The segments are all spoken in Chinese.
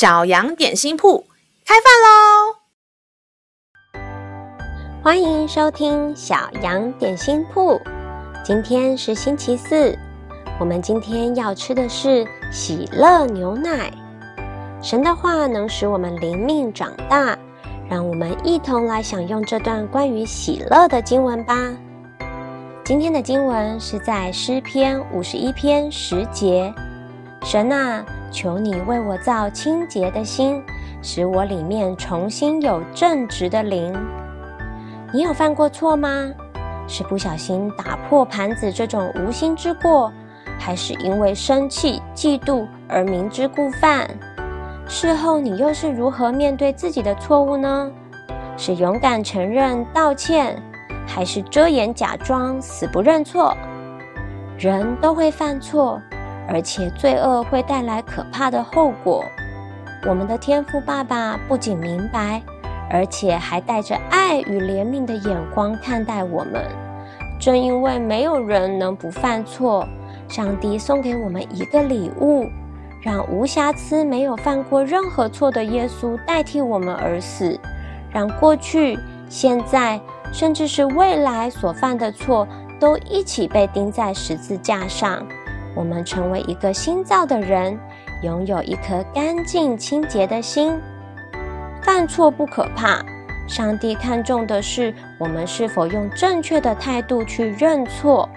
小羊点心铺开饭喽！欢迎收听小羊点心铺。今天是星期四，我们今天要吃的是喜乐牛奶。神的话能使我们灵命长大，让我们一同来享用这段关于喜乐的经文吧。今天的经文是在诗篇五十一篇十节。神啊，求你为我造清洁的心，使我里面重新有正直的灵。你有犯过错吗？是不小心打破盘子这种无心之过，还是因为生气、嫉妒而明知故犯？事后你又是如何面对自己的错误呢？是勇敢承认道歉？还是遮掩假装，死不认错？人都会犯错，而且罪恶会带来可怕的后果。我们的天父爸爸不仅明白，而且还带着爱与怜悯的眼光看待我们。正因为没有人能不犯错，上帝送给我们一个礼物，让无瑕疵、没有犯过任何错的耶稣代替我们而死，让过去、现在。甚至是未来所犯的错，都一起被钉在十字架上。我们成为一个新造的人，拥有一颗干净清洁的心。犯错不可怕，上帝看重的是我们是否用正确的态度去认错。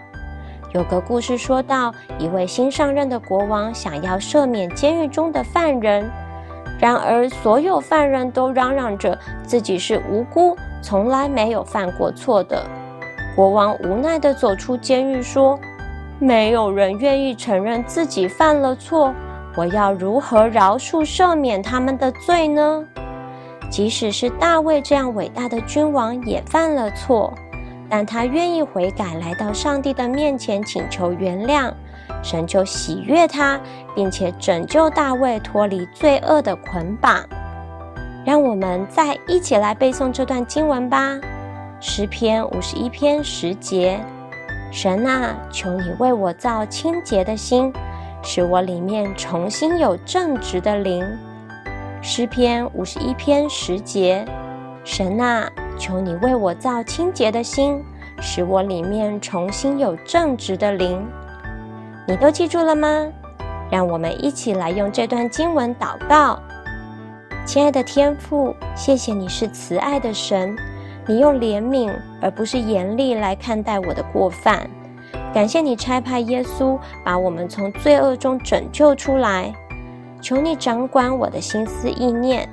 有个故事说到，一位新上任的国王想要赦免监狱中的犯人，然而所有犯人都嚷嚷着自己是无辜。从来没有犯过错的国王无奈地走出监狱，说：“没有人愿意承认自己犯了错，我要如何饶恕赦免他们的罪呢？即使是大卫这样伟大的君王也犯了错，但他愿意悔改，来到上帝的面前请求原谅，神就喜悦他，并且拯救大卫脱离罪恶的捆绑。”让我们再一起来背诵这段经文吧，《诗篇》五十一篇十节：神啊，求你为我造清洁的心，使我里面重新有正直的灵。《诗篇》五十一篇十节：神啊，求你为我造清洁的心，使我里面重新有正直的灵。你都记住了吗？让我们一起来用这段经文祷告。亲爱的天父，谢谢你是慈爱的神，你用怜悯而不是严厉来看待我的过犯。感谢你差派耶稣把我们从罪恶中拯救出来。求你掌管我的心思意念，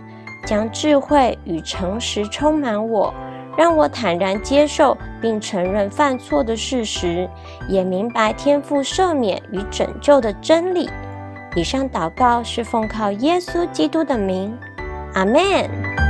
将智慧与诚实充满我，让我坦然接受并承认犯错的事实，也明白天父赦免与拯救的真理。以上祷告是奉靠耶稣基督的名。阿门。